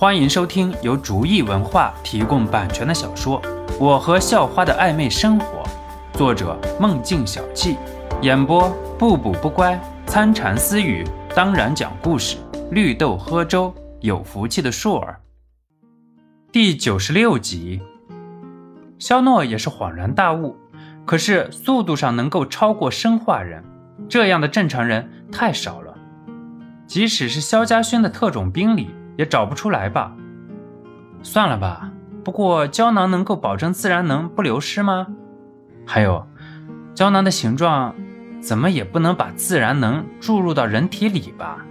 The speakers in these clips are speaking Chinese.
欢迎收听由竹意文化提供版权的小说《我和校花的暧昧生活》，作者梦境小憩，演播不补不乖、参禅私语，当然讲故事，绿豆喝粥，有福气的硕儿。第九十六集，肖诺也是恍然大悟，可是速度上能够超过生化人，这样的正常人太少了。即使是萧家轩的特种兵里，也找不出来吧？算了吧。不过胶囊能够保证自然能不流失吗？还有，胶囊的形状，怎么也不能把自然能注入到人体里吧？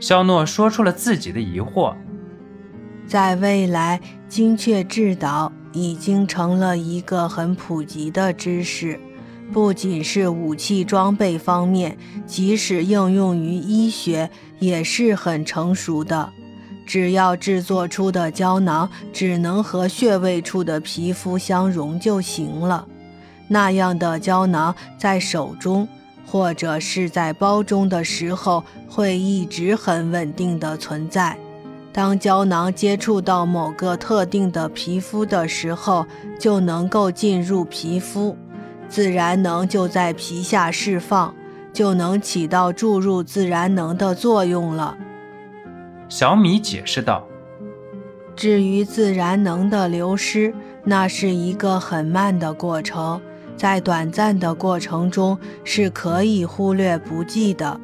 肖诺说出了自己的疑惑。在未来，精确制导已经成了一个很普及的知识。不仅是武器装备方面，即使应用于医学也是很成熟的。只要制作出的胶囊只能和穴位处的皮肤相融就行了，那样的胶囊在手中或者是在包中的时候会一直很稳定的存在。当胶囊接触到某个特定的皮肤的时候，就能够进入皮肤。自然能就在皮下释放，就能起到注入自然能的作用了。小米解释道：“至于自然能的流失，那是一个很慢的过程，在短暂的过程中是可以忽略不计的。”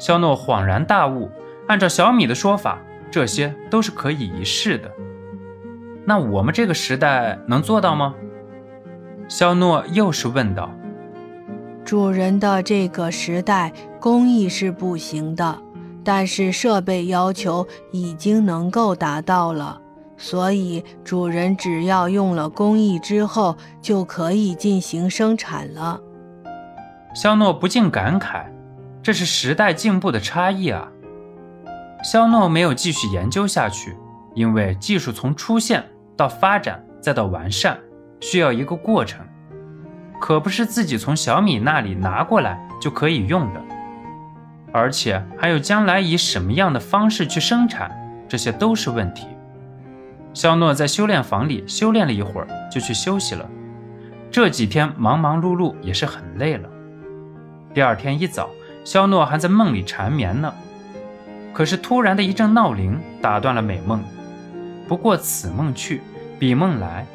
肖诺恍然大悟，按照小米的说法，这些都是可以一试的。那我们这个时代能做到吗？肖诺又是问道：“主人的这个时代，工艺是不行的，但是设备要求已经能够达到了，所以主人只要用了工艺之后，就可以进行生产了。”肖诺不禁感慨：“这是时代进步的差异啊！”肖诺没有继续研究下去，因为技术从出现到发展再到完善。需要一个过程，可不是自己从小米那里拿过来就可以用的，而且还有将来以什么样的方式去生产，这些都是问题。肖诺在修炼房里修炼了一会儿，就去休息了。这几天忙忙碌碌也是很累了。第二天一早，肖诺还在梦里缠绵呢，可是突然的一阵闹铃打断了美梦。不过此梦去，彼梦来。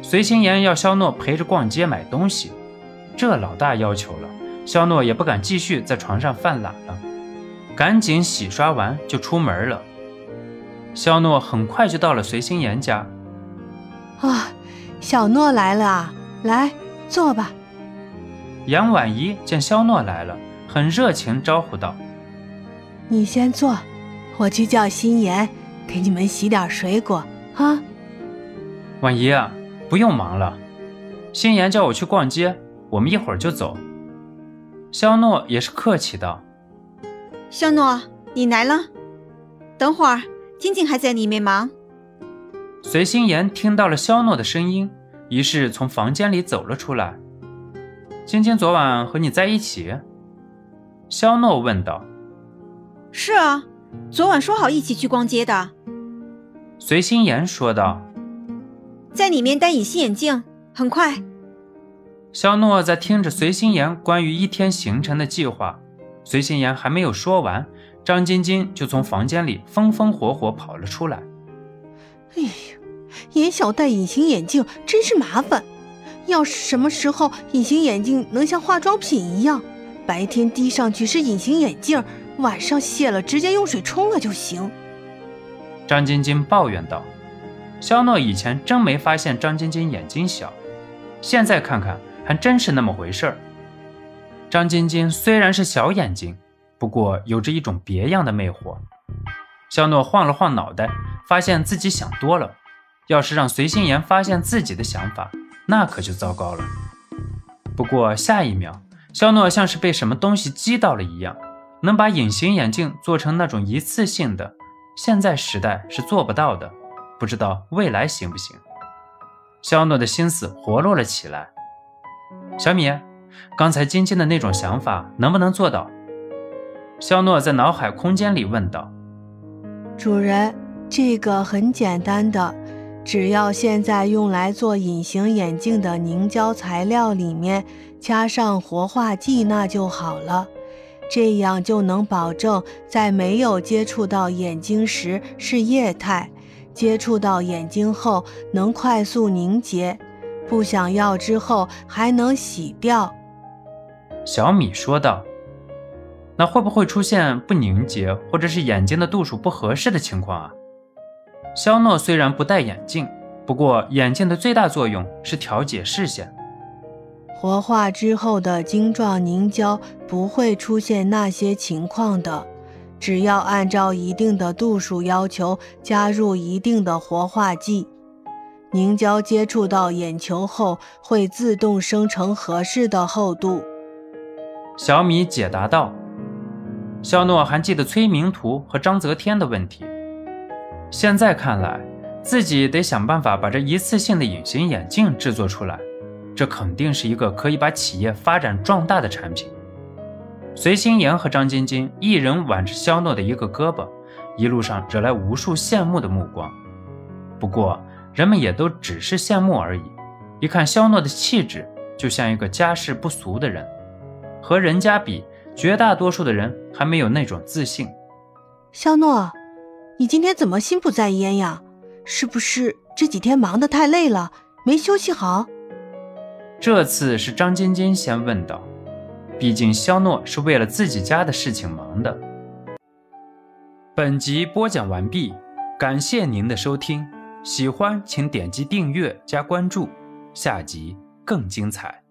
随心言要肖诺陪着逛街买东西，这老大要求了，肖诺也不敢继续在床上犯懒了，赶紧洗刷完就出门了。肖诺很快就到了随心妍家。啊，小诺来了啊，来坐吧。杨婉仪见肖诺来了，很热情招呼道：“你先坐，我去叫心妍给你们洗点水果啊。”婉仪啊。不用忙了，心妍叫我去逛街，我们一会儿就走。肖诺也是客气道：“肖诺，你来了，等会儿晶晶还在里面忙。”随心妍听到了肖诺的声音，于是从房间里走了出来。晶晶昨晚和你在一起？肖诺问道。“是啊，昨晚说好一起去逛街的。”随心妍说道。在里面戴隐形眼镜，很快。肖诺在听着随心言关于一天行程的计划，随心言还没有说完，张晶晶就从房间里风风火火跑了出来。哎呀，严小戴隐形眼镜真是麻烦。要是什么时候隐形眼镜能像化妆品一样，白天滴上去是隐形眼镜，晚上卸了直接用水冲了就行。张晶晶抱怨道。肖诺以前真没发现张晶晶眼睛小，现在看看还真是那么回事儿。张晶晶虽然是小眼睛，不过有着一种别样的魅惑。肖诺晃了晃脑袋，发现自己想多了。要是让随心妍发现自己的想法，那可就糟糕了。不过下一秒，肖诺像是被什么东西击到了一样，能把隐形眼镜做成那种一次性的，现在时代是做不到的。不知道未来行不行？肖诺的心思活络了起来。小米，刚才晶晶的那种想法能不能做到？肖诺在脑海空间里问道。主人，这个很简单的，只要现在用来做隐形眼镜的凝胶材料里面加上活化剂，那就好了。这样就能保证在没有接触到眼睛时是液态，接触到眼睛后能快速凝结，不想要之后还能洗掉。小米说道：“那会不会出现不凝结或者是眼睛的度数不合适的情况啊？”肖诺虽然不戴眼镜，不过眼镜的最大作用是调节视线。活化之后的晶状凝胶不会出现那些情况的，只要按照一定的度数要求加入一定的活化剂，凝胶接触到眼球后会自动生成合适的厚度。小米解答道。肖诺还记得崔明图和张泽天的问题，现在看来，自己得想办法把这一次性的隐形眼镜制作出来。这肯定是一个可以把企业发展壮大的产品。随心言和张晶晶一人挽着肖诺的一个胳膊，一路上惹来无数羡慕的目光。不过，人们也都只是羡慕而已。一看肖诺的气质，就像一个家世不俗的人。和人家比，绝大多数的人还没有那种自信。肖诺，你今天怎么心不在焉呀？是不是这几天忙得太累了，没休息好？这次是张晶晶先问道，毕竟肖诺是为了自己家的事情忙的。本集播讲完毕，感谢您的收听，喜欢请点击订阅加关注，下集更精彩。